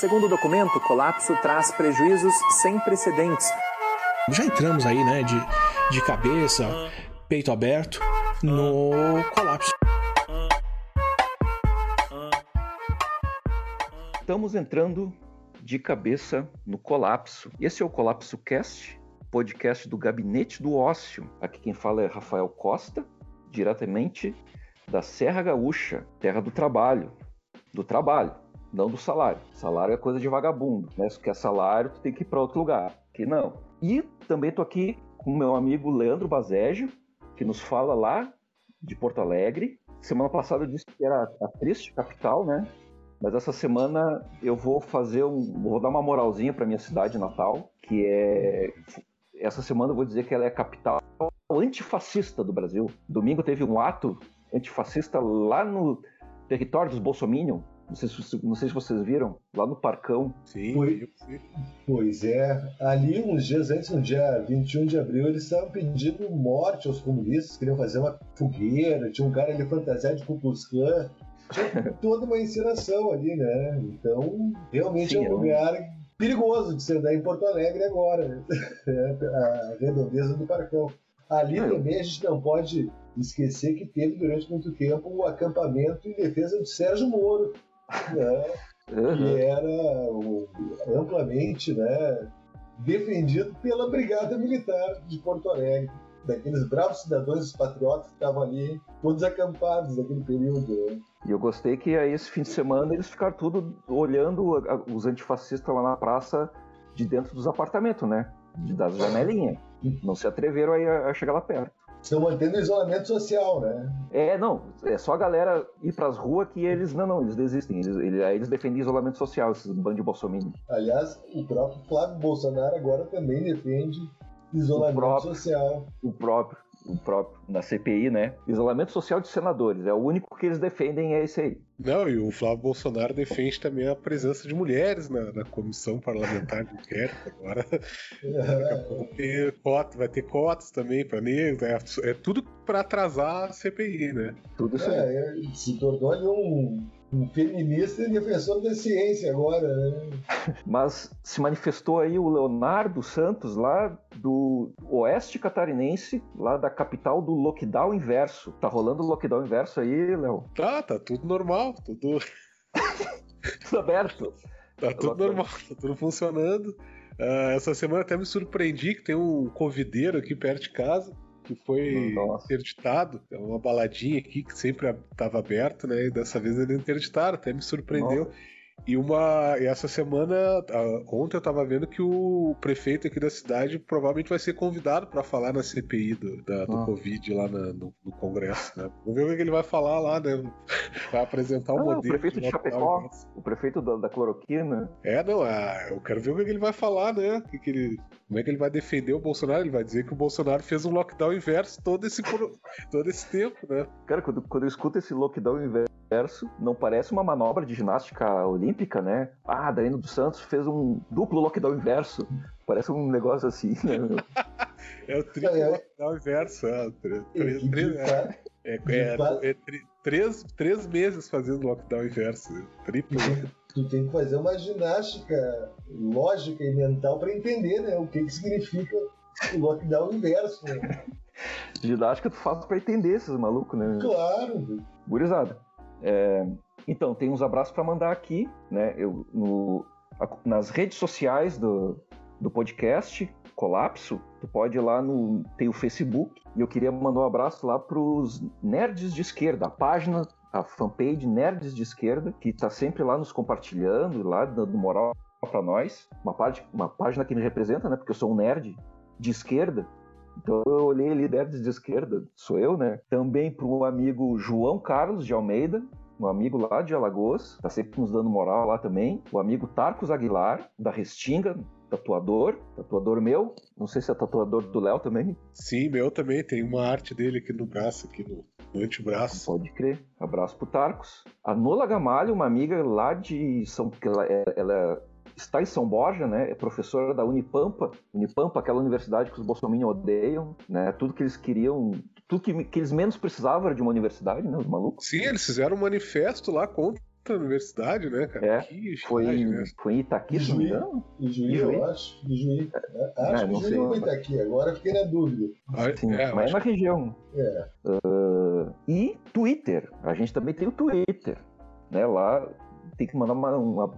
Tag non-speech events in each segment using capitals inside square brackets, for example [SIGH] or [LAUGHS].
Segundo o documento, o colapso traz prejuízos sem precedentes. Já entramos aí, né, de, de cabeça, peito aberto, no colapso. Estamos entrando de cabeça no colapso. Esse é o Colapso Cast, podcast do Gabinete do Ócio. Aqui quem fala é Rafael Costa, diretamente da Serra Gaúcha, terra do trabalho. Do trabalho, não do salário. Salário é coisa de vagabundo, né? Se quer salário, tu tem que ir para outro lugar. Aqui não. E também tô aqui com meu amigo Leandro Bazégio, que nos fala lá de Porto Alegre. Semana passada eu disse que era a triste capital, né? Mas essa semana eu vou fazer um. vou dar uma moralzinha para minha cidade natal, que é. Essa semana eu vou dizer que ela é a capital antifascista do Brasil. Domingo teve um ato antifascista lá no território dos Bolsominion. Não sei, se, não sei se vocês viram, lá no Parcão. Sim, Foi, Pois é. Ali, uns dias antes, no dia 21 de abril, eles estavam pedindo morte aos comunistas, queriam fazer uma fogueira, tinha um cara ali fantasiado de Ku Klux Klan. Tinha [LAUGHS] toda uma encenação ali, né? Então, realmente Sim, é um lugar perigoso de se andar em Porto Alegre agora, né? [LAUGHS] a redondeza do Parcão. Ali também a gente não pode esquecer que teve durante muito tempo o acampamento em defesa do Sérgio Moro, né? Uhum. que era amplamente né, defendido pela Brigada Militar de Porto Alegre daqueles bravos cidadãos patriotas que estavam ali, todos acampados naquele período. Né? E eu gostei que aí esse fim de semana eles ficaram tudo olhando os antifascistas lá na praça de dentro dos apartamentos, né? Das janelinhas. Não se atreveram a, a chegar lá perto. Estão mantendo o isolamento social, né? É, não. É só a galera ir pras ruas que eles. Não, não, eles desistem. Eles, eles, eles defendem isolamento social, esses bandos de bolsominion. Aliás, o próprio Flávio Bolsonaro agora também defende isolamento o próprio, social. O próprio o próprio, na CPI, né? Isolamento social de senadores. É o único que eles defendem, é esse aí. Não, e o Flávio Bolsonaro defende também a presença de mulheres na, na comissão parlamentar de inquérito. Agora [LAUGHS] é. cota, vai ter cotas também para negros. É, é, tudo para atrasar a CPI, né? Tudo isso é, é, se tornou um um feminista e defensor da ciência agora, né? Mas se manifestou aí o Leonardo Santos, lá do oeste catarinense, lá da capital do lockdown inverso. Tá rolando o lockdown inverso aí, Léo? Tá, tá tudo normal, tudo. tudo aberto. Tá tudo normal, tá tudo funcionando. Uh, essa semana até me surpreendi que tem um covideiro aqui perto de casa que foi Nossa. interditado. É uma baladinha aqui que sempre estava aberto, né? E dessa vez ele interditaram, até me surpreendeu. Nossa. E uma e essa semana, ontem eu tava vendo que o prefeito aqui da cidade provavelmente vai ser convidado para falar na CPI do, da, do ah. Covid lá na, no, no, Congresso, né? Vamos ver o que ele vai falar lá, né? [LAUGHS] Vai apresentar o um ah, modelo. O prefeito de Chapecó, o prefeito da, da cloroquina. É, não, ah, eu quero ver o que ele vai falar, né? Que, que ele, como é que ele vai defender o Bolsonaro? Ele vai dizer que o Bolsonaro fez um lockdown inverso todo esse, todo esse tempo, né? Cara, quando, quando eu escuto esse lockdown inverso, não parece uma manobra de ginástica olímpica, né? Ah, Danilo dos Santos fez um duplo lockdown inverso. Parece um negócio assim, né? é o triplo é, lockdown inverso. É, três, é, é, é, é, três, três meses fazendo lockdown inverso. Triplo. [LAUGHS] tu tem que fazer uma ginástica lógica e mental para entender né, o que, que significa o lockdown inverso. Né? [LAUGHS] ginástica tu faz para entender esses malucos, né? Claro. Gurizada. É, então, tem uns abraços para mandar aqui, né? Eu, no, nas redes sociais do, do podcast Colapso, tu pode ir lá no. Tem o Facebook, e eu queria mandar um abraço lá pros nerds de esquerda, a página a fanpage Nerds de Esquerda, que está sempre lá nos compartilhando, lá dando moral para nós. Uma, parte, uma página que me representa, né? Porque eu sou um nerd de esquerda. Então eu olhei ali Nerds de Esquerda, sou eu, né? Também para o amigo João Carlos de Almeida, um amigo lá de Alagoas, tá sempre nos dando moral lá também. O amigo Tarcos Aguilar, da Restinga, tatuador, tatuador meu. Não sei se é tatuador do Léo também. Sim, meu também. Tem uma arte dele aqui no braço, aqui no, no antebraço. Pode crer. Abraço pro Tarcos. A Nola Gamalho, uma amiga lá de São... Ela, é, ela está em São Borja, né? É professora da Unipampa. Unipampa, aquela universidade que os bolsominions odeiam, né? Tudo que eles queriam, tudo que, que eles menos precisavam era de uma universidade, né? Os malucos. Sim, eles fizeram um manifesto lá contra puta universidade, né, cara? É, foi, né? foi em Itaqui, se não me engano? Ijuí, eu acho. Ijuí. É, acho é, que Ijuí foi Itaqui, agora fiquei na dúvida. Ah, Sim, é, mas é na região. É. Uh, e Twitter. A gente também tem o Twitter. Né? Lá tem que mandar uma, uma,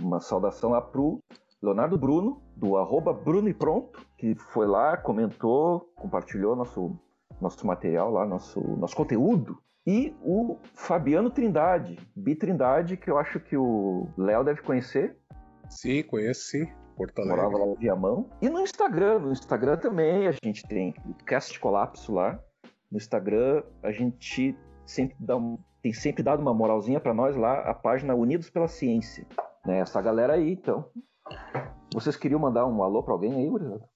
uma saudação lá pro Leonardo Bruno, do arroba Bruno e Pronto, que foi lá, comentou, compartilhou nosso, nosso material lá, nosso, nosso conteúdo. E o Fabiano Trindade, Bi Trindade, que eu acho que o Léo deve conhecer. Sim, conheço sim. Porto Alegre. Morava lá no Viamão. E no Instagram, no Instagram também a gente tem o Cast Colapso lá. No Instagram a gente sempre dá um, tem sempre dado uma moralzinha para nós lá, a página Unidos pela Ciência. Né? Essa galera aí, então, vocês queriam mandar um alô para alguém aí, Gurizada?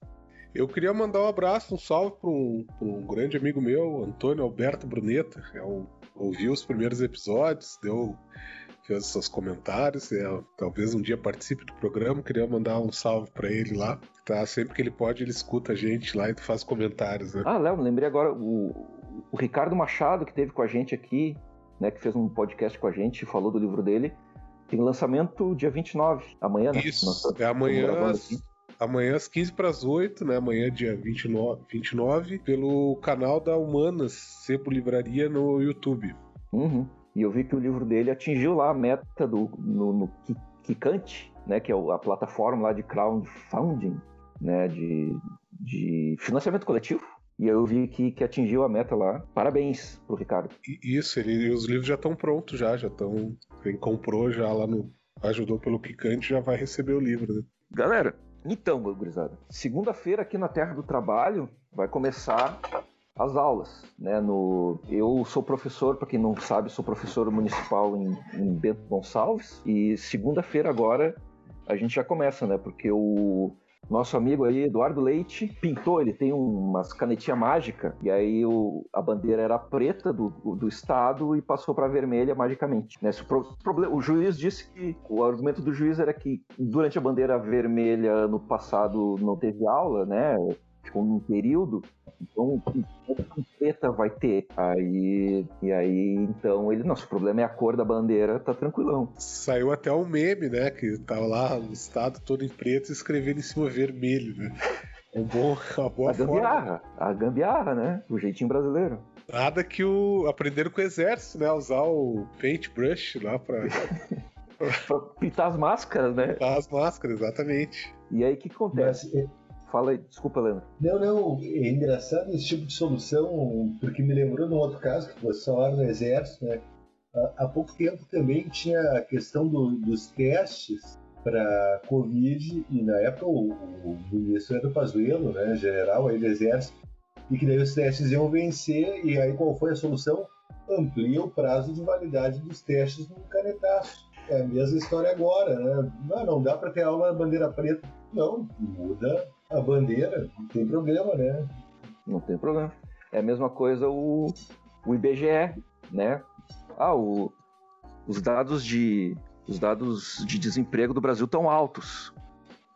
Eu queria mandar um abraço, um salve para um, um, grande amigo meu, Antônio Alberto Bruneta. É um, ouviu os primeiros episódios, deu fez seus comentários, é, talvez um dia participe do programa. Queria mandar um salve para ele lá. Tá, sempre que ele pode, ele escuta a gente lá e faz comentários, né? Ah, Léo, lembrei agora o, o Ricardo Machado que teve com a gente aqui, né, que fez um podcast com a gente, falou do livro dele. Tem lançamento dia 29, amanhã, né? Isso, Nossa, é amanhã, amanhã às 15 para as 8, né? Amanhã, dia 29, 29, pelo canal da Humanas, Sebo Livraria no YouTube. Uhum. E eu vi que o livro dele atingiu lá a meta do, no, no Kikante, né? Que é a plataforma lá de crowdfunding, né? De, de financiamento coletivo. E eu vi que, que atingiu a meta lá. Parabéns pro Ricardo. Isso, ele, os livros já estão prontos, já, já estão. Quem comprou já lá no. Ajudou pelo Kikante já vai receber o livro, né? Galera, então, gurizada, segunda-feira aqui na Terra do Trabalho vai começar as aulas, né? No, eu sou professor, para quem não sabe, sou professor municipal em, em Bento Gonçalves e segunda-feira agora a gente já começa, né? Porque o nosso amigo aí, Eduardo Leite, pintou, ele tem umas canetinha mágica, e aí o, a bandeira era preta do, do estado e passou para vermelha magicamente. Né? O, problema, o juiz disse que o argumento do juiz era que durante a bandeira vermelha no passado não teve aula, né? Ficou num período, então, que preta vai ter? Aí, e aí, então, ele, nosso problema é a cor da bandeira, tá tranquilão. Saiu até um meme, né? Que tava lá o estado todo em preto e escrevendo em cima vermelho, né? É um bom, uma boa a gambiarra, forma. a gambiarra, né? O jeitinho brasileiro. Nada que o aprenderam com o exército, né? Usar o paintbrush lá pra. [LAUGHS] pra pintar as máscaras, né? Pintar as máscaras, exatamente. E aí o que acontece? Mas, Fala aí, desculpa, Leandro. Não, não, é engraçado esse tipo de solução, porque me lembrou de um outro caso que você falaram no Exército, né? Há pouco tempo também tinha a questão do, dos testes para Covid, e na época o, o ministro era o Pazuello, né, general aí do Exército, e que daí os testes iam vencer, e aí qual foi a solução? Amplia o prazo de validade dos testes no canetaço. É a mesma história agora, né? Não dá para ter aula na bandeira preta. Não, muda a bandeira, não tem problema, né? Não tem problema. É a mesma coisa o, o IBGE, né? Ah, o, os dados de os dados de desemprego do Brasil estão altos.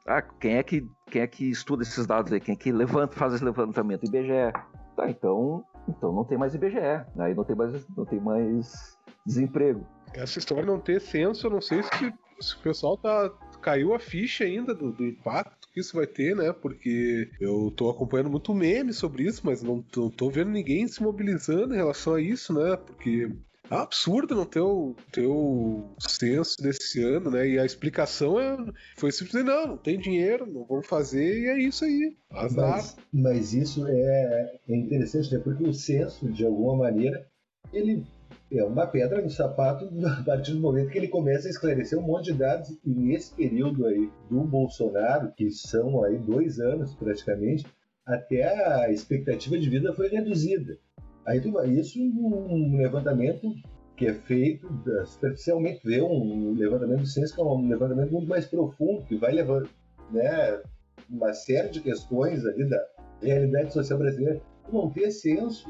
Ah, quem é que quem é que estuda esses dados aí? Quem é que levanta, faz esse levantamento? IBGE. Tá, então, então não tem mais IBGE. Aí não tem mais não tem mais desemprego. Essa história não ter censo, eu não sei se, se o pessoal tá caiu a ficha ainda do, do impacto que isso vai ter, né? Porque eu tô acompanhando muito meme sobre isso, mas não tô, tô vendo ninguém se mobilizando em relação a isso, né? Porque é absurdo não ter o, ter o censo desse ano, né? E a explicação é, foi simplesmente, não, não tem dinheiro, não vamos fazer, e é isso aí. Azar. Mas, mas isso é, é interessante, né? Porque o censo, de alguma maneira, ele é uma pedra no sapato [LAUGHS] a partir do momento que ele começa a esclarecer um monte de dados e nesse período aí do Bolsonaro, que são aí dois anos praticamente, até a expectativa de vida foi reduzida. Aí isso um levantamento que é feito superficialmente, vê um levantamento do censo que é um levantamento muito mais profundo, que vai levando né, uma série de questões ali da realidade social brasileira. Não ter censo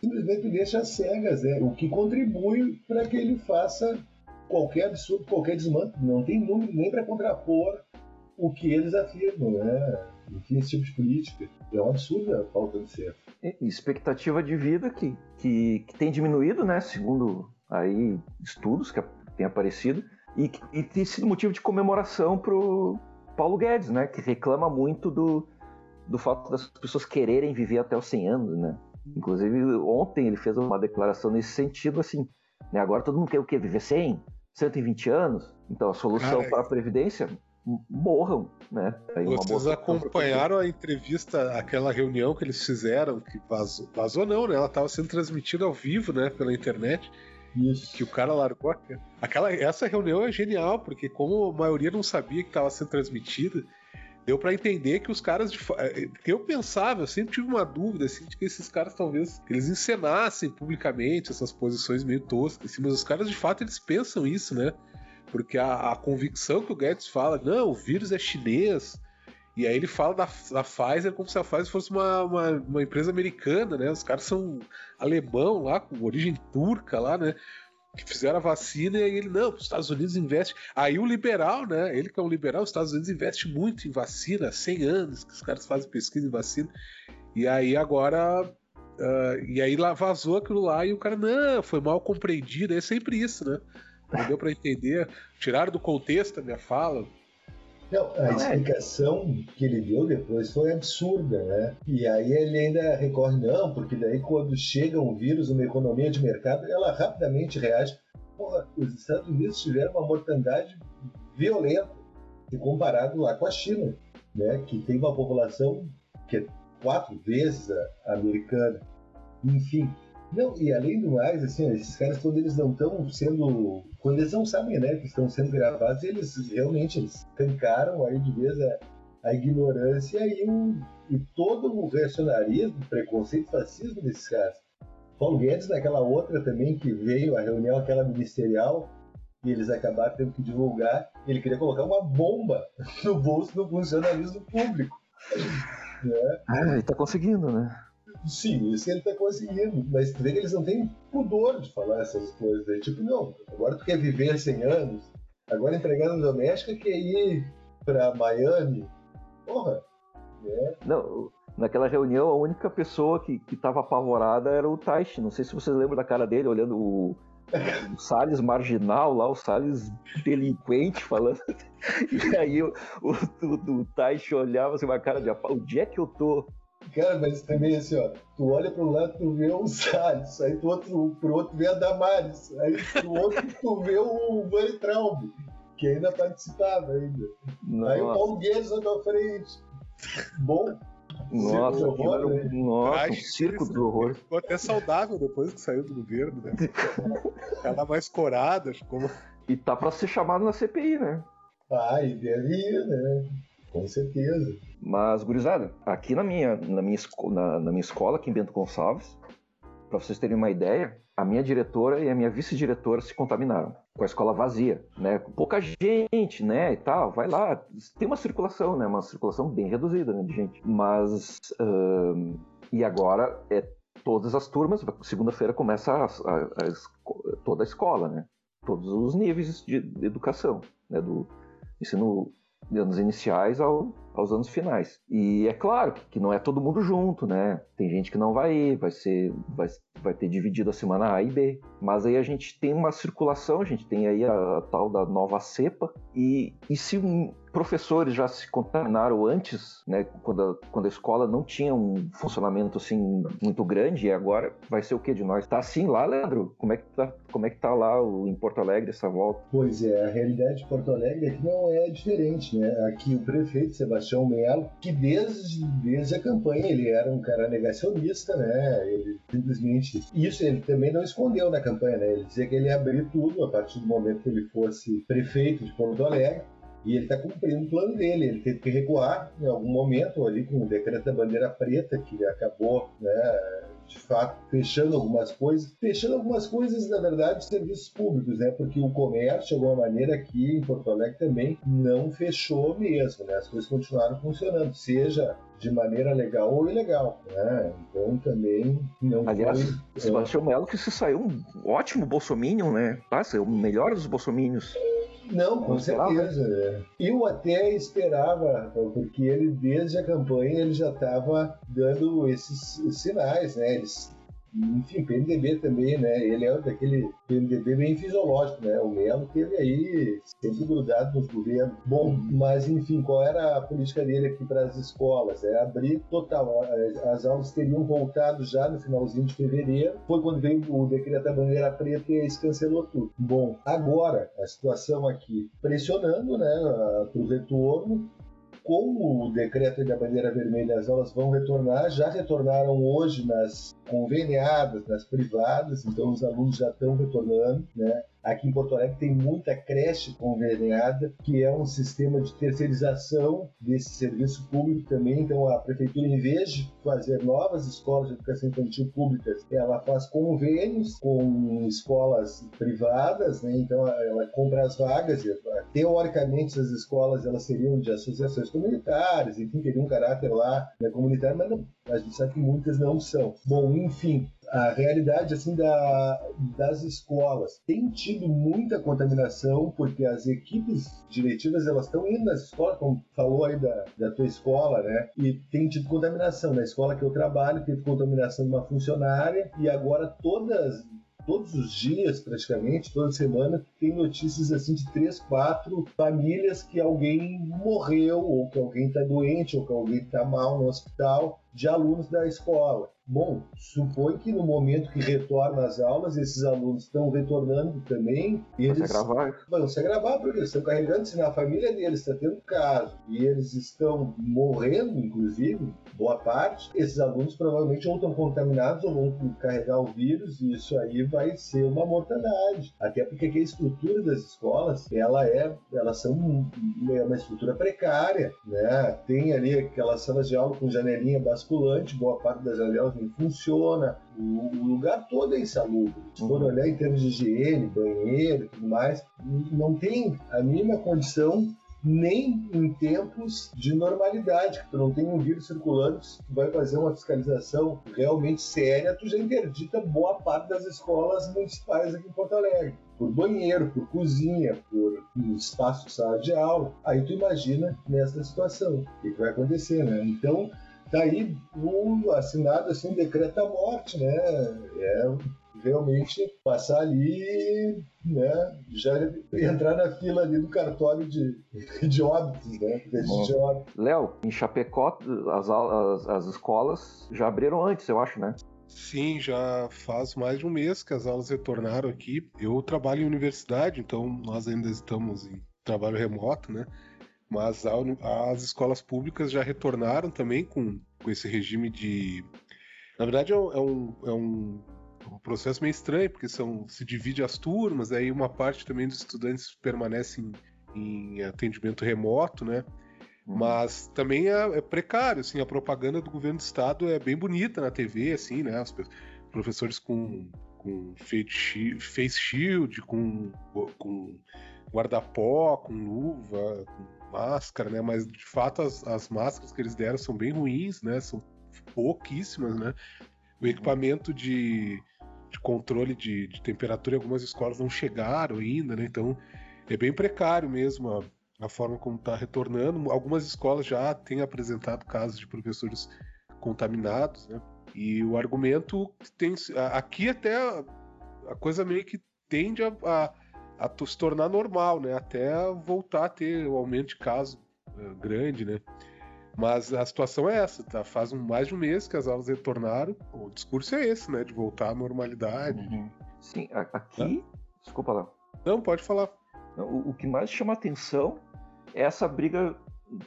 simplesmente deixa cegas, né? o que contribui para que ele faça qualquer absurdo, qualquer desmanto. Não tem número nem para contrapor o que eles afirmam, né? Enfim, esse tipo de política. É um absurdo a falta de ser. Expectativa de vida que, que, que tem diminuído, né? Segundo aí estudos que, tem aparecido, e, e tem sido motivo de comemoração pro Paulo Guedes, né? Que reclama muito do, do fato das pessoas quererem viver até os 100 anos, né? Inclusive, ontem ele fez uma declaração nesse sentido, assim, né? Agora todo mundo quer o quê? Viver 100? 120 anos? Então a solução para a Previdência morram, né? Aí Vocês acompanharam a entrevista, aquela reunião que eles fizeram, que vazou, vazou não, né? Ela estava sendo transmitida ao vivo, né? Pela internet. Isso. Que o cara largou aquela. Essa reunião é genial, porque como a maioria não sabia que estava sendo transmitida, deu para entender que os caras de é, que eu pensava, eu sempre tive uma dúvida assim de que esses caras talvez eles encenassem publicamente essas posições meio toscas, assim, mas os caras de fato eles pensam isso, né? Porque a, a, convicção que o Guedes fala, não, o vírus é chinês. E aí ele fala da, da Pfizer como se a Pfizer fosse uma, uma, uma, empresa americana, né? Os caras são alemão lá, com origem turca lá, né? Que fizeram a vacina e ele, não, os Estados Unidos investe. Aí o liberal, né? Ele que é um liberal, os Estados Unidos investe muito em vacina, há 100 anos que os caras fazem pesquisa em vacina. E aí agora Uh, e aí lá vazou aquilo lá e o cara, não, foi mal compreendido. É sempre isso, né? Não deu para entender. Tiraram do contexto a minha fala. Não, a explicação que ele deu depois foi absurda, né? E aí ele ainda recorre, não, porque daí quando chega um vírus numa economia de mercado, ela rapidamente reage. Porra, os Estados Unidos tiveram uma mortandade violenta, se comparado lá com a China, né? Que tem uma população que é quatro vezes a americana. Enfim, não, e além do mais, assim, esses caras, quando eles não estão sendo. Quando eles não sabem, né, que estão sendo gravados, eles realmente eles tancaram aí de vez a, a ignorância e, e todo o reacionarismo, preconceito, fascismo desses caras. Paulo Guedes, naquela outra também que veio a reunião, aquela ministerial, e eles acabaram tendo que divulgar, ele queria colocar uma bomba [LAUGHS] no bolso do funcionalismo público. Né? Ah, ele tá conseguindo, né? Sim, isso ele está conseguindo. Mas tu vê que eles não têm pudor de falar essas coisas. Aí, tipo, não, agora tu quer viver 100 anos, agora empregada doméstica quer ir para Miami. Porra. É. Não, naquela reunião a única pessoa que, que tava apavorada era o Taishi. Não sei se vocês lembram da cara dele olhando o, o Salles marginal lá, o Salles delinquente falando. [LAUGHS] E aí o, o, o, o olhava assim, uma cara de onde é que eu tô? Cara, mas também assim, ó, tu olha pro lado, tu vê o Salles, aí tu outro, pro outro vê a Damares, aí pro outro tu vê o Van Traub, que ainda participava ainda. Nossa. Aí o Paulo Guedes na tua frente. Bom. Nossa, horror, né? nossa, um circo do horror. Ficou até saudável depois que saiu do governo, né? [LAUGHS] Ela mais corada, ficou. E tá pra ser chamado na CPI, né? Ah, e deve ir, né? Com certeza. Mas, gurizada, aqui na minha, na minha, na, na minha escola, aqui em Bento Gonçalves, para vocês terem uma ideia, a minha diretora e a minha vice-diretora se contaminaram com a escola vazia, né? Com pouca gente, né? E tal, vai lá. Tem uma circulação, né? Uma circulação bem reduzida né, de gente. Mas. Uh, e agora é todas as turmas, segunda-feira começa a, a, a, toda a escola, né? Todos os níveis de, educação, né? Do ensino anos iniciais ao, aos anos finais. E é claro que, que, não é todo mundo junto, né? Tem gente que não vai ir, vai ser, vai, vai ter dividido a semana A e B. Mas aí a gente tem uma circulação, a gente tem aí a, a tal da nova cepa. E, e se um, professores já se contaminaram antes, né, quando a, quando a escola não tinha um funcionamento assim muito grande, e agora vai ser o que de nós? Tá assim lá, Leandro? Como é que tá, como é que tá lá o, em Porto Alegre essa volta? Pois é, a realidade de Porto Alegre aqui não é diferente, né? Aqui o prefeito Sebastião Melo, que desde, desde a campanha ele era um cara negacionista, né? Ele simplesmente isso ele também não escondeu na campanha, né? Ele dizia que ele ia abrir tudo a partir do momento que ele fosse prefeito de Porto Alegre e ele está cumprindo o plano dele. Ele teve que recuar em algum momento ali com o decreto da bandeira preta, que acabou, né, de fato, fechando algumas coisas. Fechando algumas coisas, na verdade, serviços públicos, né? Porque o comércio, de alguma maneira, aqui em Porto Alegre também não fechou mesmo, né? As coisas continuaram funcionando, seja de maneira legal ou ilegal, né? Então também não Aliás, foi... Sebastião Melo que se saiu um ótimo bolsominion, né? Passa, é o melhor dos bolsominions. Não, com certeza. É. Eu até esperava, porque ele desde a campanha ele já estava dando esses sinais, né? Eles enfim, PMDB também, né? Ele é daquele PMDB bem fisiológico, né? O Melo teve aí sempre grudado nos governos. Bom, mas enfim, qual era a política dele aqui para as escolas? É abrir total. As aulas teriam voltado já no finalzinho de fevereiro. Foi quando veio o decreto da bandeira preta e isso cancelou tudo. Bom, agora a situação aqui pressionando, né, para o retorno com o decreto da bandeira vermelha, as aulas vão retornar, já retornaram hoje nas conveniadas, nas privadas, então os alunos já estão retornando, né? Aqui em Porto Alegre tem muita creche conveniada, que é um sistema de terceirização desse serviço público também. Então, a prefeitura, em vez de fazer novas escolas de educação infantil públicas, ela faz convênios com escolas privadas, né? então ela compra as vagas. Teoricamente, essas escolas elas seriam de associações comunitárias, enfim, teriam um caráter lá né, comunitário, mas não, a gente sabe que muitas não são. Bom, enfim, a realidade assim da, das escolas. Tem tido muita contaminação porque as equipes diretivas elas estão indo nas escolas como falou aí da, da tua escola né? E tem tido contaminação. Na escola que eu trabalho teve contaminação de uma funcionária e agora todas todos os dias, praticamente, toda semana, tem notícias assim de três, quatro famílias que alguém morreu, ou que alguém está doente, ou que alguém está mal no hospital, de alunos da escola. Bom, supõe que no momento que retorna as aulas, esses alunos estão retornando também. E eles se agravar. vão se agravar, porque eles estão carregando, se na família deles está tendo caso e eles estão morrendo, inclusive, boa parte, esses alunos provavelmente ou estão contaminados ou vão carregar o vírus e isso aí vai ser uma mortandade. Até porque a estrutura das escolas, ela é, elas são é uma estrutura precária, né? Tem ali aquelas salas de aula com janelinha basculante, boa parte das janelas não funciona, o, lugar todo é insalubre. Se for uhum. olhar em termos de higiene, banheiro e tudo mais, não tem a mínima condição nem em tempos de normalidade, que tu não tem um vírus circulando, se tu vai fazer uma fiscalização realmente séria, tu já interdita boa parte das escolas municipais aqui em Porto Alegre. Por banheiro, por cozinha, por espaço de sala de aula. Aí tu imagina nessa situação, o que, vai acontecer, né? Então, Daí, o assinado assim, decreta a morte, né? É realmente passar ali, né? Já entrar na fila ali do cartório de, de óbitos, né? Léo, em Chapecó, as, as, as escolas já abriram antes, eu acho, né? Sim, já faz mais de um mês que as aulas retornaram aqui. Eu trabalho em universidade, então nós ainda estamos em trabalho remoto, né? Mas a, as escolas públicas já retornaram também com, com esse regime de. Na verdade, é um, é um, é um processo meio estranho, porque são, se divide as turmas, aí uma parte também dos estudantes permanece em, em atendimento remoto, né? Uhum. Mas também é, é, precário, assim, a propaganda do governo do estado é bem bonita na TV, assim, né? Os professores com, com face shield, com, com guarda-pó, com luva, com máscara, né? Mas de fato as, as máscaras que eles deram são bem ruins, né? São pouquíssimas, né? O equipamento de, de controle de, de temperatura em algumas escolas não chegaram ainda, né? Então é bem precário mesmo a, a forma como está retornando. Algumas escolas já têm apresentado casos de professores contaminados, né? E o argumento tem aqui até a coisa meio que tende a, a a se tornar normal, né? Até voltar a ter o um aumento de caso uh, grande, né? Mas a situação é essa, tá? Faz um, mais de um mês que as aulas retornaram. O discurso é esse, né? De voltar à normalidade. Uhum. Sim, aqui. Desculpa lá. Não, pode falar. O, o que mais chama atenção é essa briga.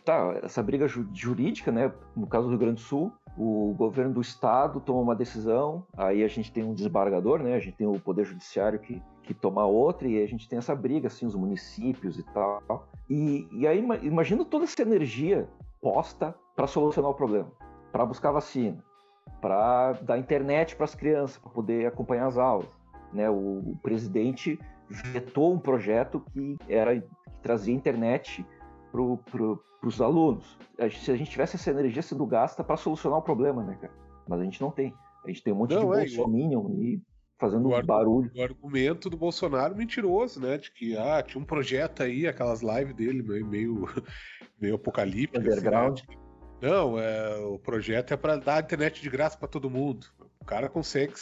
Tá, essa briga jurídica, né? No caso do Rio Grande do Sul, o governo do estado toma uma decisão, aí a gente tem um desembargador, né? A gente tem o poder judiciário que, que toma outra e a gente tem essa briga, assim, os municípios e tal. E, e aí imagina toda essa energia posta para solucionar o problema, para buscar vacina, para dar internet para as crianças, para poder acompanhar as aulas. Né? O, o presidente vetou um projeto que era que trazia internet para pro, os alunos. Se a gente tivesse essa energia sendo gasta para solucionar o problema, né, cara? Mas a gente não tem. A gente tem um monte não, de é, bolsominion e fazendo um barulho. O argumento do Bolsonaro mentiroso, né? De que ah, tinha um projeto aí, aquelas lives dele meio, meio, [LAUGHS] apocalíptico. Underground. Assim, né? Não, é, o projeto é para dar internet de graça para todo mundo. O cara consegue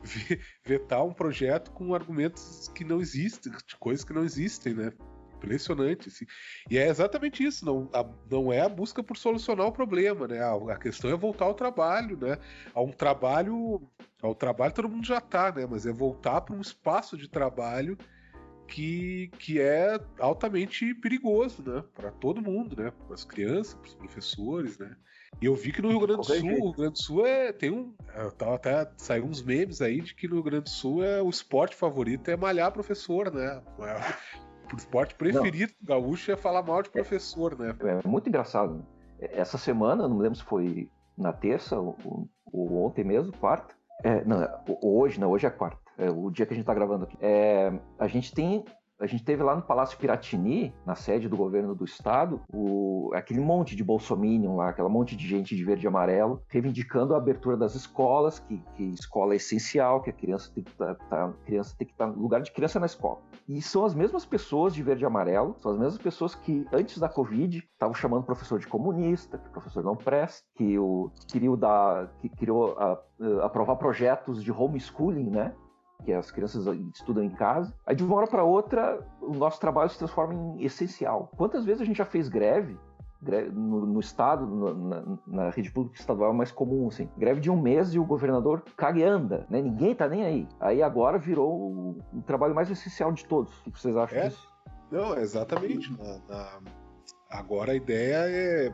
[LAUGHS] vetar um projeto com argumentos que não existem, de coisas que não existem, né? Impressionante, assim. E é exatamente isso, não, a, não é a busca por solucionar o problema, né? A, a, questão é voltar ao trabalho, né? A um trabalho. Ao trabalho todo mundo já tá, né? Mas é voltar para um espaço de trabalho que, que é altamente perigoso, né? Para todo mundo, né? Para as crianças, para os professores, né? E eu vi que no Rio Grande do Sul, o Rio Grande do Sul é, tem um. Tava até saiu uns memes aí de que no Rio Grande do Sul é o esporte favorito é malhar professor, né? O esporte preferido não. do gaúcho é falar mal de professor, né? É muito engraçado. Né? Essa semana, não me lembro se foi na terça ou, ou ontem mesmo, quarta. É, não, hoje, não, hoje é quarta. É o dia que a gente está gravando aqui. É, a gente tem a gente teve lá no Palácio Piratini, na sede do governo do estado, o, aquele monte de bolsominion lá, aquela monte de gente de verde e amarelo, reivindicando a abertura das escolas, que, que escola é essencial, que a criança tem que tá, tá, estar tá no lugar de criança na escola. E são as mesmas pessoas de verde e amarelo, são as mesmas pessoas que antes da Covid estavam chamando o professor de comunista, que o professor não presta, que o, queriam dar, que queriam a, a, aprovar projetos de homeschooling, né? Que as crianças estudam em casa. Aí de uma hora para outra, o nosso trabalho se transforma em essencial. Quantas vezes a gente já fez greve? greve no, no, estado, no, na, na, rede pública estadual é mais comum, assim. Greve de um mês e o governador caga e anda, né? Ninguém tá nem aí. Aí agora virou o, o trabalho mais essencial de todos. O que vocês acham é? disso? Não, exatamente. Na, na... Agora a ideia é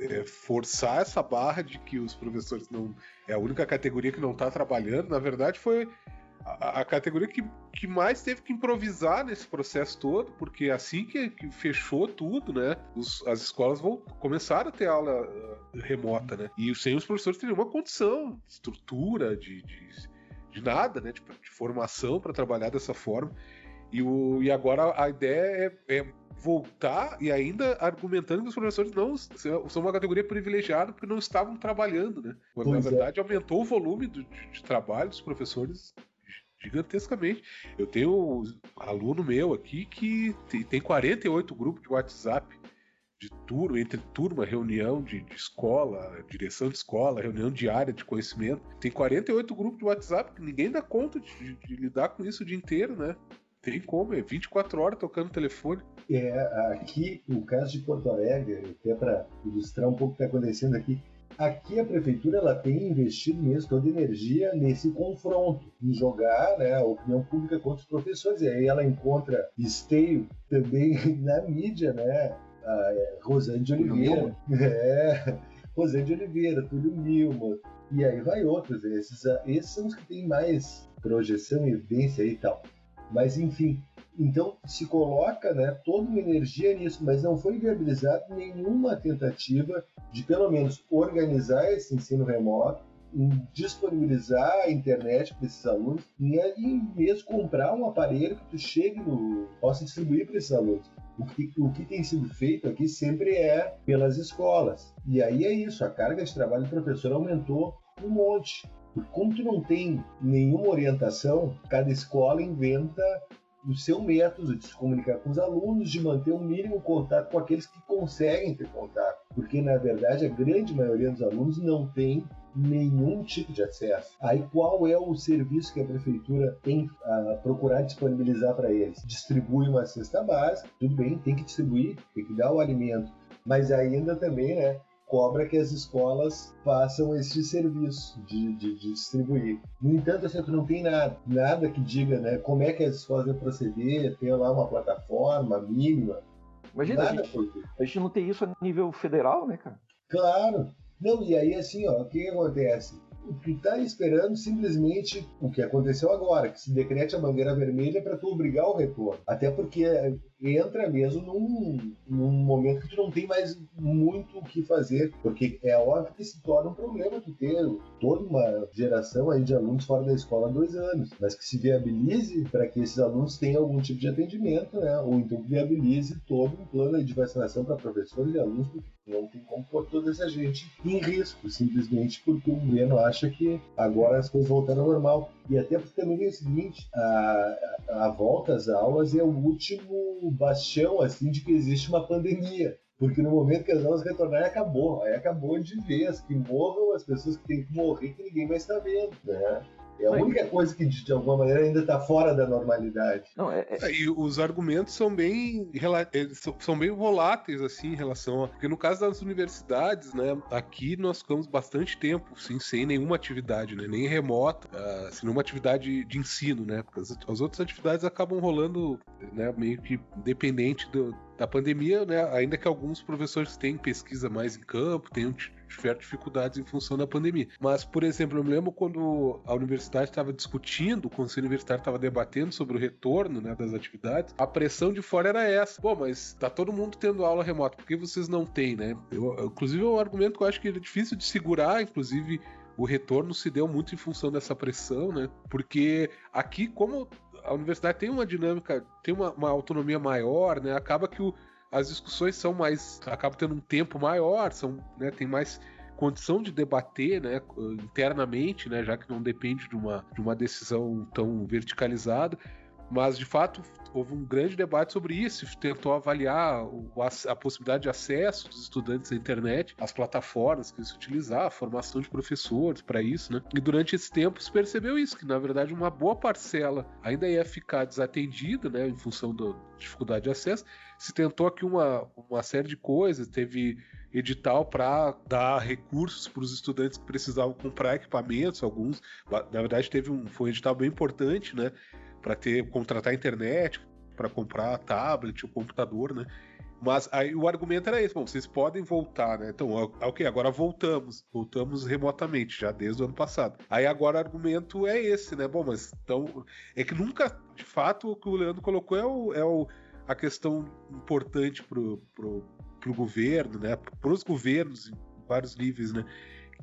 é, forçar essa barra de que os professores não é a única categoria que não está trabalhando, na verdade foi a, categoria que, que mais teve que improvisar nesse processo todo, porque assim que, que fechou tudo, né, os, as escolas vão, começaram a ter aula uh, remota, né, e sem os professores teriam uma condição, de estrutura, de, de, de nada, né, de, de formação para trabalhar dessa forma. E, o, e agora a ideia é, é voltar e ainda argumentando que os professores não são uma categoria privilegiada porque não estavam trabalhando, né? Quando, na é. verdade, é. aumentou o volume de, de, trabalho dos professores gigantescamente. Eu tenho um aluno meu aqui que tem 48 grupos de WhatsApp de turma, entre turma, reunião de, de, escola, direção de escola, reunião diária de conhecimento. Tem 48 grupos de WhatsApp que ninguém dá conta de, de, lidar com isso o dia inteiro, né? Tem como, é 24 horas tocando telefone. É, aqui, o caso de Porto Alegre, até para ilustrar um pouco o que está acontecendo aqui, Aqui a prefeitura ela tem investido mesmo toda energia nesse confronto, em jogar né, a opinião pública contra os professores. E aí ela encontra esteio também [LAUGHS] na mídia, né? A é, Rosane de Oliveira. [LAUGHS] É, Rosane de Oliveira, Túlio Milma. E aí vai outros. Esses, esses são os que têm mais projeção, evidência e tal. Mas enfim, então se coloca né, toda uma energia nisso, mas não foi viabilizada nenhuma tentativa de pelo menos organizar esse ensino remoto, disponibilizar a internet para esses alunos e, mesmo comprar um aparelho que tu chegue no possa distribuir para esses alunos. O que, o que tem sido feito aqui sempre é pelas escolas. E aí é isso, a carga de trabalho do professor aumentou um monte. Como tu não tem nenhuma orientação, cada escola inventa o seu método de se comunicar com os alunos, de manter um mínimo contato com aqueles que conseguem ter contato, porque na verdade a grande maioria dos alunos não tem nenhum tipo de acesso. Aí qual é o serviço que a prefeitura tem a procurar disponibilizar para eles? Distribui uma cesta básica, tudo bem, tem que distribuir, tem que dar o alimento, mas ainda também, né, cobra que as escolas façam esse serviço de, de, de distribuir. No entanto, assim, tu não tem nada, nada que diga né, como é que as escolas vão proceder, ter lá uma plataforma mínima. Imagina, a gente, a gente não tem isso a nível federal, né, cara? Claro. Não, e aí assim, ó, o que, acontece? O que está esperando simplesmente o que aconteceu agora, que se decrete a bandeira vermelha para tu obrigar o retorno. Até porque entra mesmo num, num momento que tu não tem mais muito o que fazer, porque é óbvio que se torna um problema tu ter toda uma geração aí de alunos fora da escola há dois anos, mas que se viabilize para que esses alunos tenham algum tipo de atendimento, né? ou então que viabilize todo um plano de vacinação para professores e alunos, porque não tem como pôr toda essa gente em risco, simplesmente porque o governo acha que agora as coisas voltaram ao normal. E até porque também é o seguinte, a, a volta às aulas é o último bastião assim de que existe uma pandemia Porque no momento que as aulas retornarem, acabou. Aí acabou de vez. Que morram as pessoas que têm que morrer, que ninguém mais está vendo, né? É a única coisa que, de alguma maneira, ainda está fora da normalidade. Não, é, é... E os argumentos são bem, são bem voláteis, assim, em relação a... Porque no caso das universidades, né, aqui nós ficamos bastante tempo, sim, sem nenhuma atividade, né, nem remota, uh, sem nenhuma atividade de ensino, né, porque as, as outras atividades acabam rolando, né, meio que independente do, da pandemia, né, ainda que alguns professores têm pesquisa mais em campo, tenham tiveram dificuldades em função da pandemia. Mas, por exemplo, eu me lembro quando a universidade estava discutindo, o conselho universitário estava debatendo sobre o retorno né, das atividades, a pressão de fora era essa. Bom, mas tá todo mundo tendo aula remota, por que vocês não têm, né? Eu, inclusive, é um argumento que eu acho que é difícil de segurar, inclusive o retorno se deu muito em função dessa pressão, né? Porque aqui, como a universidade tem uma dinâmica, tem uma, uma autonomia maior, né? Acaba que o, as discussões são mais. acabam tendo um tempo maior, são, né, tem mais condição de debater né, internamente, né, já que não depende de uma, de uma decisão tão verticalizada. Mas, de fato, houve um grande debate sobre isso, tentou avaliar a, possibilidade de acesso dos estudantes à internet, as plataformas que se utilizar, a formação de professores para isso, né? E durante esse tempo se percebeu isso, que na verdade uma boa parcela ainda ia ficar desatendida, né, em função da dificuldade de acesso. Se tentou aqui uma, uma série de coisas, teve edital para dar recursos para os estudantes que precisavam comprar equipamentos, alguns, na verdade teve um foi um edital bem importante, né? Para ter contratar internet, para comprar tablet, o computador, né? Mas aí o argumento era esse, bom, vocês podem voltar, né? Então, ok, agora voltamos, voltamos remotamente, já desde o ano passado. Aí agora o argumento é esse, né? Bom, mas então, é que nunca, de fato, o que o Leandro colocou é, o, é o, a questão importante pro, pro, pro governo, né? Para os governos em vários níveis, né?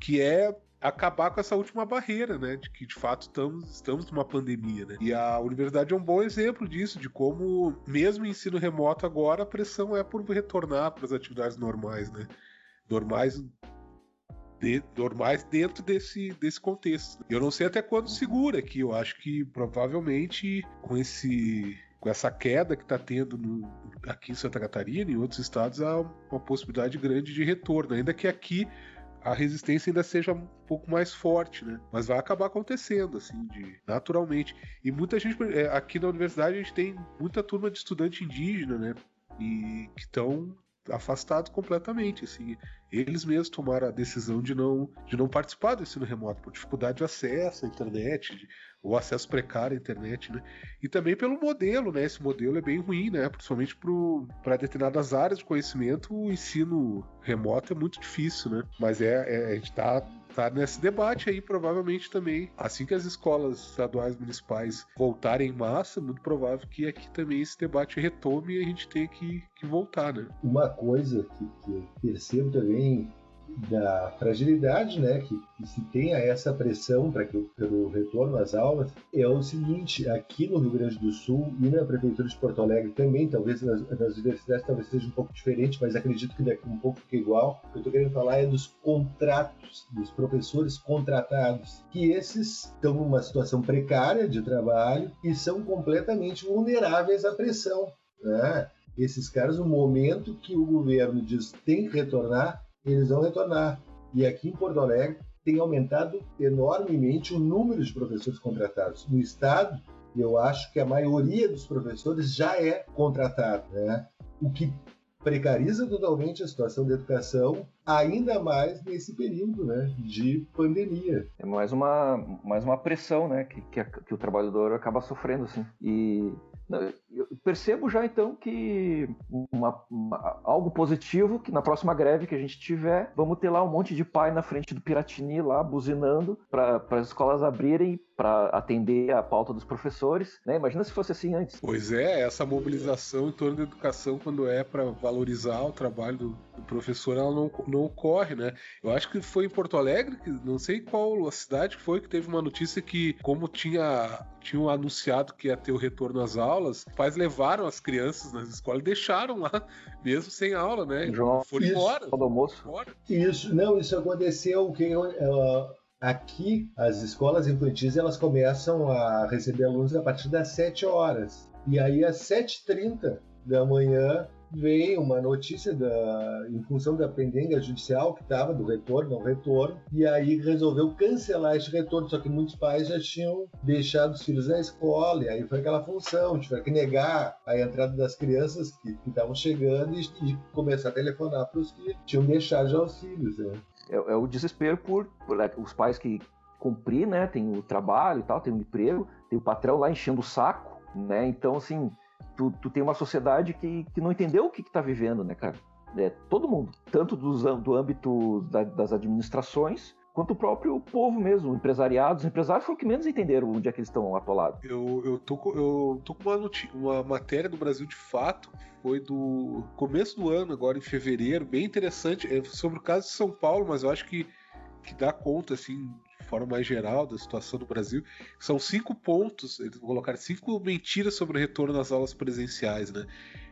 Que é acabar com essa última barreira, né? De que de fato estamos, estamos numa pandemia, né? E a universidade é um bom exemplo disso, de como, mesmo em ensino remoto agora, a pressão é por retornar para as atividades normais, né? Normais. De, normais dentro desse, desse contexto. Eu não sei até quando segura aqui. Eu acho que provavelmente com esse com essa queda que está tendo no, aqui em Santa Catarina e em outros estados, há uma possibilidade grande de retorno. Ainda que aqui a resistência ainda seja um pouco mais forte, né? Mas vai acabar acontecendo, assim, de, naturalmente. E muita gente, é, aqui na universidade, a gente tem muita turma de estudante indígena, né? E que estão afastados completamente, assim. Eles mesmos tomaram a decisão de não, de não participar do ensino remoto por dificuldade de acesso à internet, de, o acesso precário à internet, né? E também pelo modelo, né? Esse modelo é bem ruim, né? Principalmente para determinadas áreas de conhecimento, o ensino remoto é muito difícil, né? Mas é, é a gente está tá nesse debate aí, provavelmente também. Assim que as escolas estaduais municipais voltarem em massa, muito provável que aqui também esse debate retome e a gente tenha que, que voltar, né? Uma coisa que, que eu percebo também da fragilidade né, que, que se tenha essa pressão para que pelo retorno às aulas é o seguinte, aqui no Rio Grande do Sul e na Prefeitura de Porto Alegre também, talvez nas, nas universidades talvez seja um pouco diferente, mas acredito que daqui um pouco fica igual. O que eu estou querendo falar é dos contratos, dos professores contratados, que esses estão numa situação precária de trabalho e são completamente vulneráveis à pressão. Né? Esses caras, no momento que o governo diz tem que retornar, eles vão retornar. E aqui em Porto Alegre tem aumentado enormemente o número de professores contratados. No estado, eu acho que a maioria dos professores já é contratado, né? O que precariza totalmente a situação da educação, ainda mais nesse período né, de pandemia. É mais uma, mais uma pressão né, que, que, que o trabalhador acaba sofrendo. Assim. E eu percebo já então que uma, uma, algo positivo que na próxima greve que a gente tiver, vamos ter lá um monte de pai na frente do Piratini lá buzinando para as escolas abrirem para atender a pauta dos professores. Né? Imagina se fosse assim antes. Pois é, essa mobilização em torno da educação, quando é para valorizar o trabalho do, do, professor, ela não, não ocorre, né? Eu acho que foi em Porto Alegre, que não sei qual a cidade foi, que teve uma notícia que, como tinha tinham anunciado que ia ter o retorno às aulas, pais levaram as crianças nas escolas e deixaram lá, mesmo sem aula, né? João, Foram isso, embora. almoço. Isso, não, isso aconteceu que uh, aqui as escolas infantis elas começam a receber alunos a partir das 7 horas. E aí às 7h30 da manhã veio uma notícia da, em função da pendenga judicial que estava do retorno, não retorno, e aí resolveu cancelar esse retorno, só que muitos pais já tinham deixado os filhos na escola, e aí foi aquela função, tiveram que negar a entrada das crianças que estavam chegando e, e, começar a telefonar para os que tinham deixado já os filhos. Né? É, é, o desespero por, por né, os pais que cumprir, né, tem o trabalho e tal, tem o emprego, tem o patrão lá enchendo o saco, né, então assim, tu, tu tem uma sociedade que, que não entendeu o que está vivendo, né, cara? É, todo mundo, tanto dos, do âmbito da, das administrações, quanto o próprio povo mesmo, empresariados. Os empresários foram que menos entenderam onde é que eles estão atolados. Eu, eu, tô, eu tô com uma, uma matéria do Brasil de fato, foi do começo do ano, agora em fevereiro, bem interessante, é sobre o caso de São Paulo, mas eu acho que, que dá conta, assim, forma mais geral da situação do Brasil. São cinco pontos, eles colocar cinco mentiras sobre o retorno das aulas presenciais, né?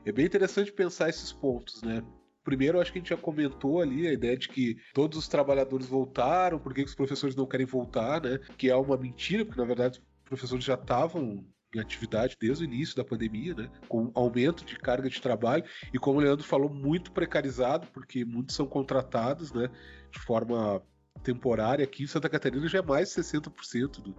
É bem interessante pensar esses pontos, né? Primeiro, acho que a gente já comentou ali a ideia de que todos os trabalhadores voltaram, por que os professores não querem voltar, né? Que é uma mentira, porque na verdade os professores já estavam em atividade desde o início da pandemia, né? Com aumento de carga de trabalho e como o Leandro falou, muito precarizado, porque muitos são contratados, né? De forma temporária aqui em Santa Catarina já é mais de 60% do,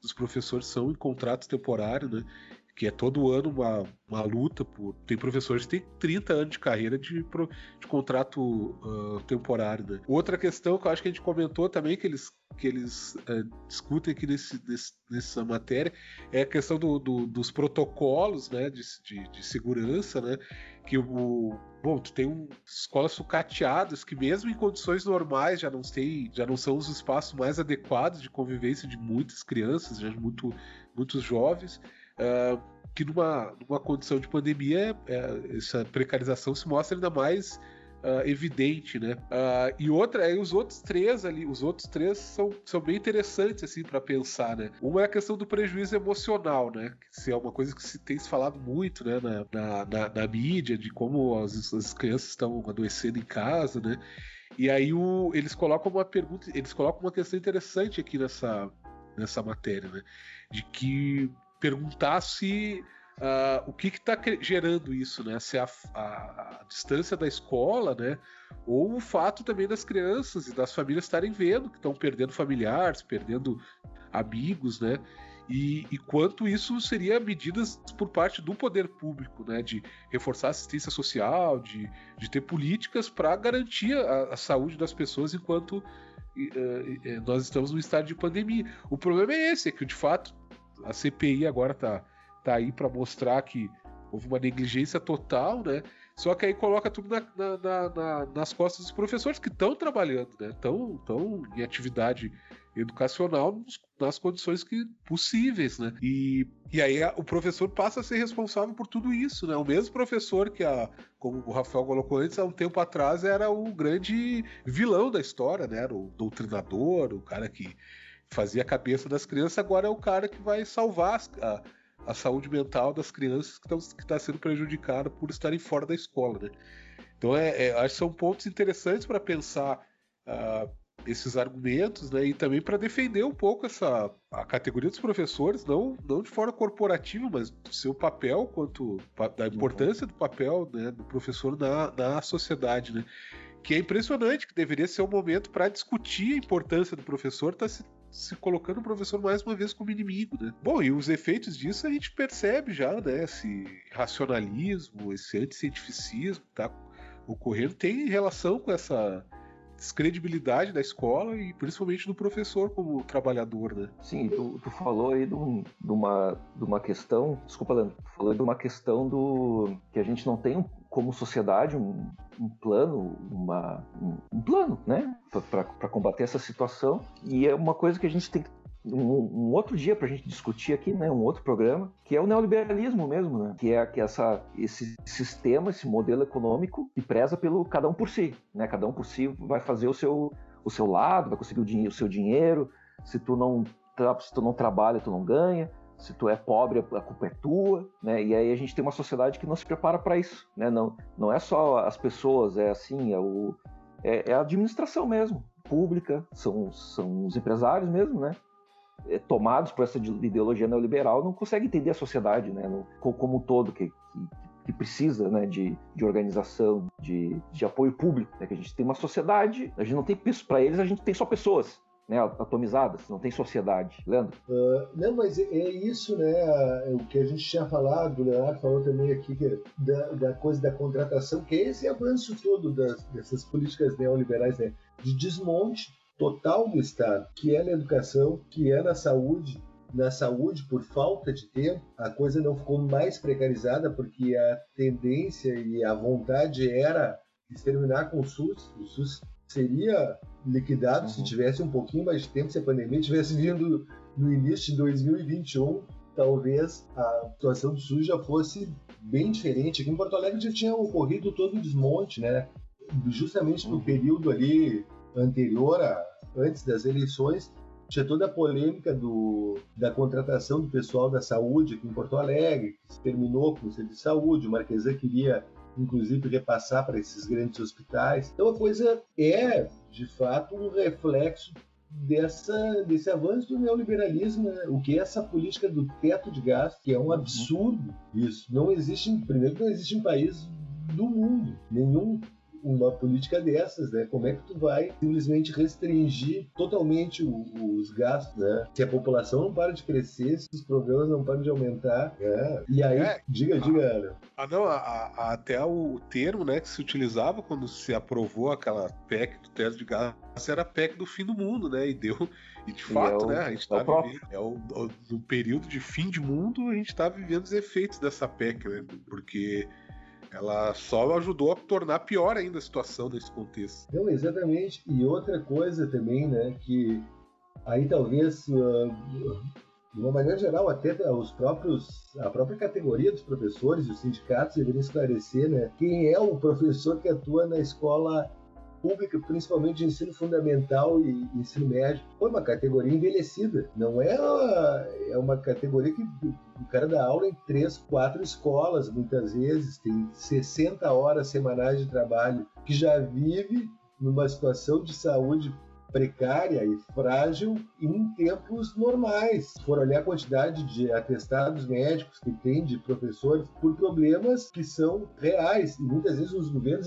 dos professores são em contrato temporário, né? Que é todo ano uma, uma luta por. Tem professores que têm 30 anos de carreira de, de contrato uh, temporário. Né? Outra questão que eu acho que a gente comentou também, que eles, que eles uh, discutem aqui nesse, nesse, nessa matéria, é a questão do, do, dos protocolos né, de, de, de segurança, né? Que o, Bom, tu tem um, escolas sucateadas que mesmo em condições normais já não tem, já não são os espaços mais adequados de convivência de muitas crianças, já muito, muitos jovens. Uh, que numa, numa condição de pandemia é, essa precarização se mostra ainda mais uh, evidente, né? Uh, e outra, aí os outros três ali, os outros três são, são bem interessantes assim para pensar, né? Uma é a questão do prejuízo emocional, né? Que é uma coisa que se tem se falado muito, né? Na, na, na, na mídia de como as, as crianças estão adoecendo em casa, né? E aí o, eles colocam uma pergunta, eles colocam uma questão interessante aqui nessa, nessa matéria, né? De que perguntar se uh, o que está gerando isso, né? Se é a, a, a, distância da escola, né? Ou o fato também das crianças e das famílias estarem vendo que estão perdendo familiares, perdendo amigos, né? E, e, quanto isso seria medidas por parte do poder público, né, de reforçar a assistência social, de, de ter políticas para garantir a, a, saúde das pessoas enquanto uh, nós estamos no estado de pandemia. O problema é esse, é que de fato a CPI agora está tá aí para mostrar que houve uma negligência total, né? Só que aí coloca tudo na, na, na, nas costas dos professores que estão trabalhando, né? Estão em atividade educacional nas condições que possíveis, né? E, e aí a, o professor passa a ser responsável por tudo isso, né? O mesmo professor que, a, como o Rafael colocou antes, há um tempo atrás era o grande vilão da história, né? Era o doutrinador, o cara que fazia a cabeça das crianças, agora é o cara que vai salvar a, a saúde mental das crianças que está sendo prejudicada por estarem fora da escola, né? Então, é, é, acho que são pontos interessantes para pensar uh, esses argumentos, né? E também para defender um pouco essa a categoria dos professores, não, não de forma corporativa, mas do seu papel quanto da importância do papel né, do professor na, na sociedade, né? Que é impressionante, que deveria ser um momento para discutir a importância do professor, tá se se colocando o professor mais uma vez como inimigo, né? Bom, e os efeitos disso a gente percebe já, né? Esse racionalismo, esse anticientificismo que tá ocorrendo tem relação com essa descredibilidade da escola e principalmente do professor como trabalhador, né? Sim, tu, tu falou aí de, um, de, uma, de uma questão, desculpa, Leandro, tu falou de uma questão do que a gente não tem como sociedade um, um plano, uma, um, um plano, né, para combater essa situação. E é uma coisa que a gente tem um, um, outro dia para a gente discutir aqui, né, um outro programa, que é o neoliberalismo mesmo, né, que é que essa, esse sistema, esse modelo econômico que preza pelo cada um por si, né, cada um por si vai fazer o seu, o seu lado, vai conseguir o, o seu dinheiro, se tu não se tu não trabalha, tu não ganha se tu é pobre, a culpa é tua, né? E aí a gente tem uma sociedade que não se prepara para isso, né? Não, não é só as pessoas, é assim, é, o, é, é a administração mesmo, pública, são, são os empresários mesmo, né? É, tomados por essa ideologia neoliberal, não conseguem entender a sociedade, né? No, como um todo, que, que, que precisa né, de, de organização, de, de apoio público. Né, que a gente tem uma sociedade, a gente não tem para eles, a gente tem só pessoas né, atomizadas, não tem sociedade. Leandro? Uh, não, mas é, é, isso, né? É o que a gente tinha falado, o Leonardo falou também aqui que, da, da coisa da contratação, que é esse avanço todo das, dessas políticas neoliberais, né? De desmonte total do Estado, que é na educação, que é na saúde, na saúde, por falta de tempo, a coisa não ficou mais precarizada porque a tendência e a vontade era exterminar com o SUS. O SUS seria liquidado uhum. se tivesse um pouquinho mais de tempo, se a pandemia tivesse vindo no início de 2021, talvez a situação do SUS já fosse bem diferente. Aqui em Porto Alegre já tinha ocorrido todo o desmonte, né? Justamente no uhum. período ali anterior, a, antes das eleições, tinha toda a polêmica do, da contratação do pessoal da saúde aqui em Porto Alegre, que se terminou com o serviço de saúde, o Marquesan queria inclusive repassar para esses grandes hospitais. Então a coisa é, de fato, um reflexo dessa, desse avanço do neoliberalismo, né? o que é essa política do teto de gasto, que é um absurdo isso. Não existe, primeiro não existe em país do mundo nenhum uma política dessas, né? Como é que tu vai simplesmente restringir totalmente o, os gastos, né? Se a população não para de crescer, se os problemas não param de aumentar, né? E aí, é, diga, a, diga, Ah, não, a, a, até o termo, né, que se utilizava quando se aprovou aquela PEC do teste de gastos era a PEC do fim do mundo, né? E deu e de fato, é o, né, a gente está é vivendo, é o, o, no período de fim de mundo, a gente está vivendo os efeitos dessa PEC, né? Porque ela só ajudou a tornar pior ainda a situação nesse contexto. Não, exatamente. E outra coisa também, né, que aí talvez, uh, de uma maneira geral, até os próprios, a própria categoria dos professores e os sindicatos deveriam esclarecer, né, quem é o [LAUGHS] professor que atua na escola pública, principalmente de ensino fundamental e ensino médio, foi uma categoria envelhecida. Não é uma, é uma categoria que o cara dá aula em três, quatro escolas, muitas vezes, tem 60 horas semanais de trabalho, que já vive numa situação de saúde precária e frágil em tempos normais. Se for olhar a quantidade de atestados médicos que tem de professores por problemas que são reais e muitas vezes os governos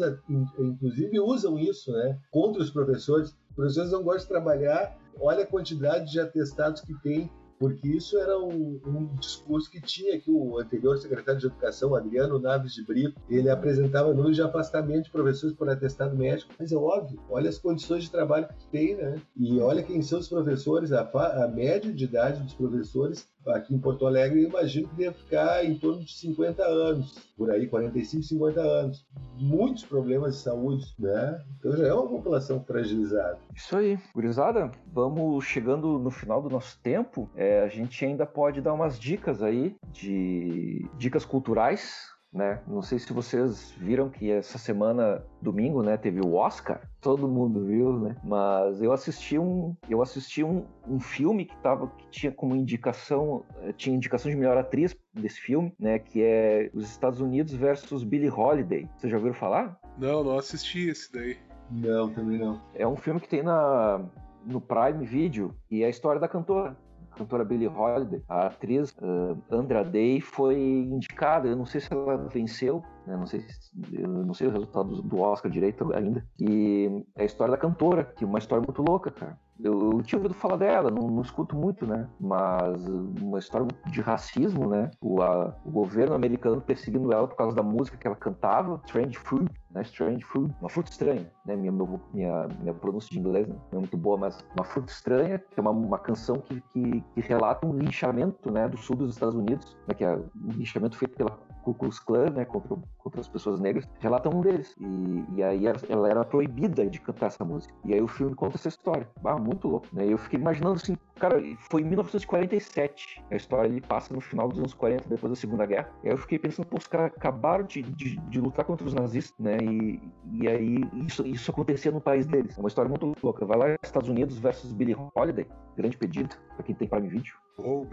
inclusive usam isso, né, contra os professores. Os professores não gostam de trabalhar. Olha a quantidade de atestados que tem porque isso era um, um, discurso que tinha que o anterior secretário de Educação, Adriano Naves de Brito, ele apresentava números de afastamento de professores por atestado médico. Mas é óbvio, olha as condições de trabalho que tem, né? E olha quem são os professores, a, a média de idade dos professores aqui em Porto Alegre, eu imagino que deve ficar em torno de 50 anos, por aí, 45, 50 anos. Muitos problemas de saúde, né? Então já é uma população fragilizada. Isso aí. Gurizada, vamos chegando no final do nosso tempo. É, a gente ainda pode dar umas dicas aí de dicas culturais né? Não sei se vocês viram que essa semana, domingo, né, teve o Oscar. Todo mundo viu, né? Mas eu assisti um, eu assisti um, um filme que tava, que tinha como indicação, eh, tinha indicação de melhor atriz desse filme, né? Que é os Estados Unidos versus Billie Holiday. Vocês já ouviram falar? Não, não assisti esse daí. Não, também não. É um filme que tem na no Prime Video e é a história da cantora cantora Billie Holiday, a atriz uh, Andra Day foi indicada. Eu não sei se ela venceu, né? não sei, eu não sei o resultado do Oscar direito ainda. E é a história da cantora, que é uma história muito louca, cara. Eu, eu tinha ouvido falar dela, não, não, escuto muito, né? Mas uma história de racismo, né? O, a, o governo americano perseguindo ela por causa da música que ela cantava, Strange Fruit, né? Strange Fruit, uma fruta estranha, né? Minha, minha, minha pronúncia de inglês não é muito boa, mas uma fruta estranha, que é uma, uma canção que, que, que relata um linchamento, né? Do sul dos Estados Unidos, né? Que é um linchamento feito pela Ku Klux Klan, né, contra, contra as pessoas negras, relata um deles. E, e aí ela era proibida de cantar essa música. E aí o filme conta essa história. Ah, muito louco. Né? Eu fiquei imaginando assim, cara, foi em 1947. A história ali passa no final dos anos 40, depois da Segunda Guerra. Aí eu fiquei pensando, pô, os caras acabaram de, de, de, lutar contra os nazistas, né? E, e aí isso, isso acontecia no país deles. É uma história muito louca. Vai lá, Estados Unidos versus Billie Holiday. Grande pedido, pra quem tem Prime Video. Oh,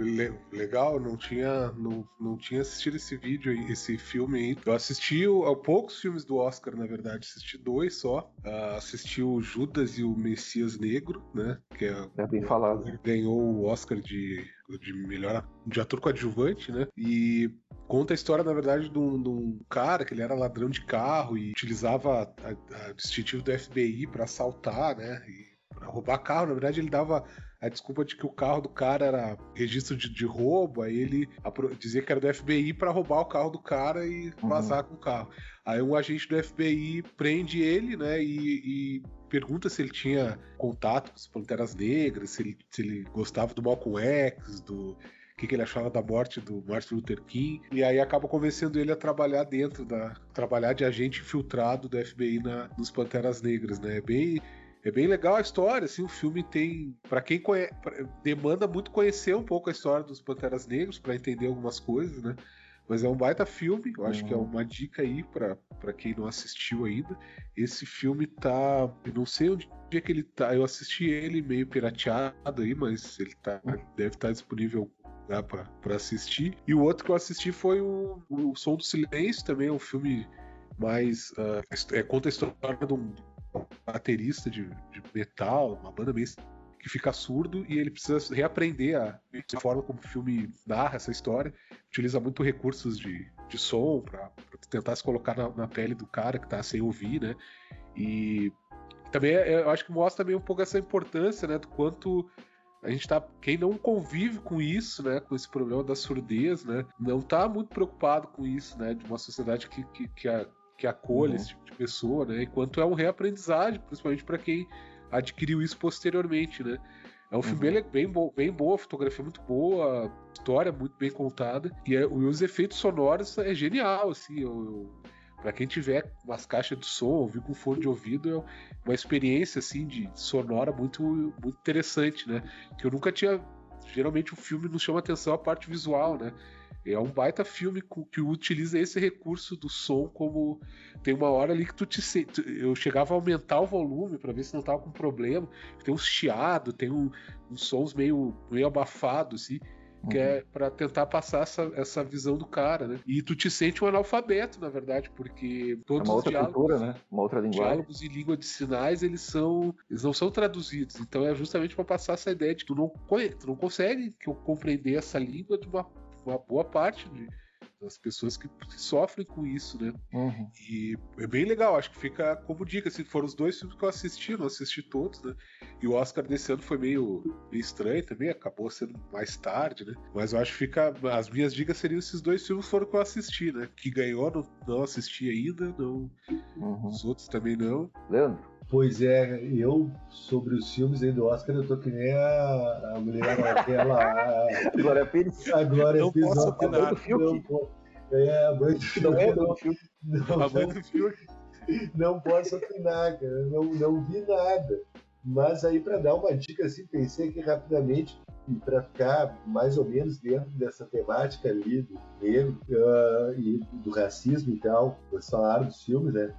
legal, não tinha, não, não tinha assistido esse vídeo, esse filme aí. Eu assisti a poucos filmes do Oscar, na verdade, assisti dois só. Uh, assisti o Judas e o Messias Negro, né? Que é, é bem falado. É, ganhou o Oscar de, de melhor de ator coadjuvante, né? E conta a história, na verdade, de um, de um, cara que ele era ladrão de carro e utilizava a, a distintivo do FBI para assaltar, né? E pra roubar carro. Na verdade, ele dava a desculpa de que o carro do cara era registro de, de roubo, aí ele dizia que era do FBI para roubar o carro do cara e uhum. vazar uhum. com o carro. Aí um agente do FBI prende ele, né, e, e pergunta se ele tinha contato com as Panteras Negras, se ele, se ele gostava do Malcolm X, do o que, que, ele achava da morte do Martin Luther King, e aí acaba convencendo ele a trabalhar dentro da. trabalhar de agente infiltrado do FBI na, nos Panteras Negras, né? É bem é bem legal a história, assim, o filme tem, para quem conhece, demanda muito conhecer um pouco a história dos Panteras Negros para entender algumas coisas, né? Mas é um baita filme, eu acho uhum. que é uhum. uma dica aí para quem não assistiu ainda. Esse filme tá, eu não sei onde é que ele tá, eu assisti ele meio pirateado aí, mas ele tá, deve estar tá disponível dá para assistir. E o outro que eu assisti foi o, o Som do Silêncio, também é um filme mais. Uh, é, conta a história de um baterista de, de metal, uma banda meio que fica surdo e ele precisa reaprender a, a forma como o filme narra essa história. Utiliza muito recursos de, de som para tentar se colocar na, na, pele do cara que está sem ouvir, né? E também é, eu acho que mostra também um pouco essa importância, né? Do quanto a gente tá. Quem não convive com isso, né? Com esse problema da surdez, né? Não tá muito preocupado com isso, né? De uma sociedade que, que, que, a, que acolhe uhum. esse tipo de pessoa, né? Enquanto é um reaprendizagem, principalmente para quem adquiriu isso posteriormente, né? É um uhum. filme bem, bem, bo bem boa, fotografia muito boa, história muito bem contada e, é, os efeitos sonoros é genial, assim. Eu, eu, para quem tiver umas caixas de som, ouvir com fone de ouvido, é uma experiência assim de sonora muito, muito interessante, né? Que eu nunca tinha. Geralmente o filme nos chama atenção a parte visual, né? É um baita filme que utiliza esse recurso do som como tem uma hora ali que tu te eu chegava a aumentar o volume para ver se não tava com problema. Tem uns chiado, tem um, uns sons meio meio abafados assim, que é uhum. é para tentar passar essa, essa visão do cara, né? E tu te sente um analfabeto, na verdade, porque todos é uma os diálogos, cultura, né? Uma outra linguagem. diálogos em língua de sinais, eles são eles não são traduzidos. Então é justamente para passar essa ideia de que tu não, tu não consegue compreender essa língua de uma uma boa parte de, das pessoas que, que, sofrem com isso, né? Uhum. E é bem legal, acho que fica como dica, assim, foram os dois filmes que eu assisti, não assisti todos, né? E o Oscar desse ano foi meio, meio estranho também, acabou sendo mais tarde, né? Mas eu acho que fica. As minhas dicas seriam esses dois filmes foram que eu assisti, né? Que ganhou, não, não assisti ainda, não. Uhum. Os outros também não. Leandro? Pois é, eu, sobre os filmes aí do Oscar, eu tô que nem a, a mulher aquela. A, [LAUGHS] Glória Pires. A Glória não Pires. Posso opinar. Não, é, a mãe do filme. Não é do filme. Não, a mãe do filme. [LAUGHS] Não posso opinar, cara. Não, não vi nada. Mas aí, para dar uma dica, assim, pensei aqui rapidamente, e para ficar mais ou menos dentro dessa temática ali do negro uh, e do racismo e tal, vocês falaram dos filmes, né?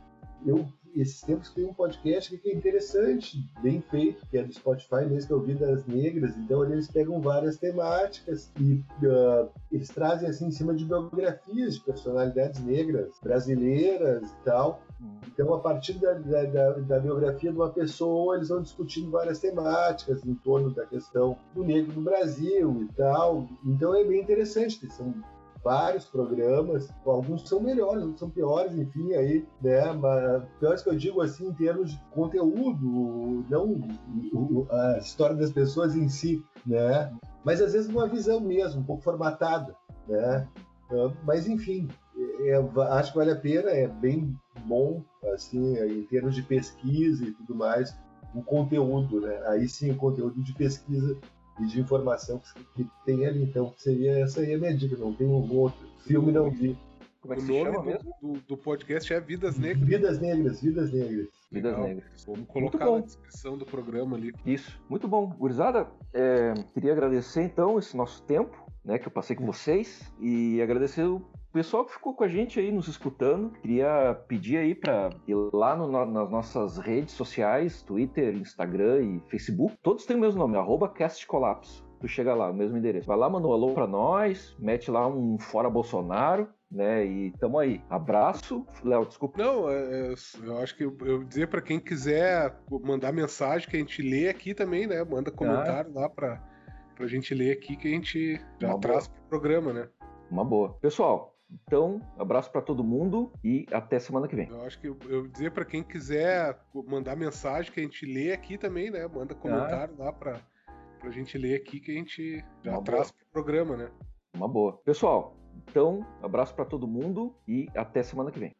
Eu esses tempos tem um podcast que é interessante, bem feito, que é do Spotify mesmo, que é o Vidas Negras. Então eles pegam várias temáticas e uh, eles trazem assim em cima de biografias de personalidades negras brasileiras e tal. Então, a partir da, da, da, da, biografia de uma pessoa, eles vão discutindo várias temáticas em torno da questão do negro no Brasil e tal. Então, é bem interessante. São vários programas, alguns são melhores, outros são piores, enfim, aí, né, mas piores que eu digo assim em termos de conteúdo, não a história das pessoas em si, né, mas às vezes uma visão mesmo, um pouco formatada, né, mas enfim, é, é, acho que vale a pena, é bem bom, assim, em termos de pesquisa e tudo mais, o conteúdo, né, aí sim o conteúdo de pesquisa e de informação que, que tem ali. Então, seria essa aí a minha dica. Não tem um outro filme, não vi. Como é que o nome chama do, do, do, podcast é Vidas Negras. Vidas Negras, Vidas Negras. Vidas Legal. Negras. Vamos colocar na descrição do programa ali. Isso, muito bom. Gurizada, é, queria agradecer então esse nosso tempo, né, que eu passei com vocês, e agradecer o pessoal que ficou com a gente aí nos escutando, queria pedir aí para ir lá no, nas nossas redes sociais, Twitter, Instagram e Facebook. Todos têm o mesmo nome, arroba castcolapso. Tu chega lá, o mesmo endereço. Vai lá, manda um alô pra nós, mete lá um fora Bolsonaro, né? E tamo aí. Abraço. Léo, desculpa. Não, é, é eu acho que eu, eu dizer para quem quiser mandar mensagem que a gente lê aqui também, né? Manda comentário ah. lá para pra gente ler aqui que a gente já Uma traz boa. pro programa, né? Uma boa. Pessoal, então, abraço para todo mundo e até semana que vem. Eu acho que eu, eu dizer para quem quiser mandar mensagem que a gente lê aqui também, né? Manda comentário ah. lá para pra gente ler aqui que a gente já Uma traz boa. pro programa, né? Uma boa. Pessoal, então, abraço para todo mundo e até semana que vem.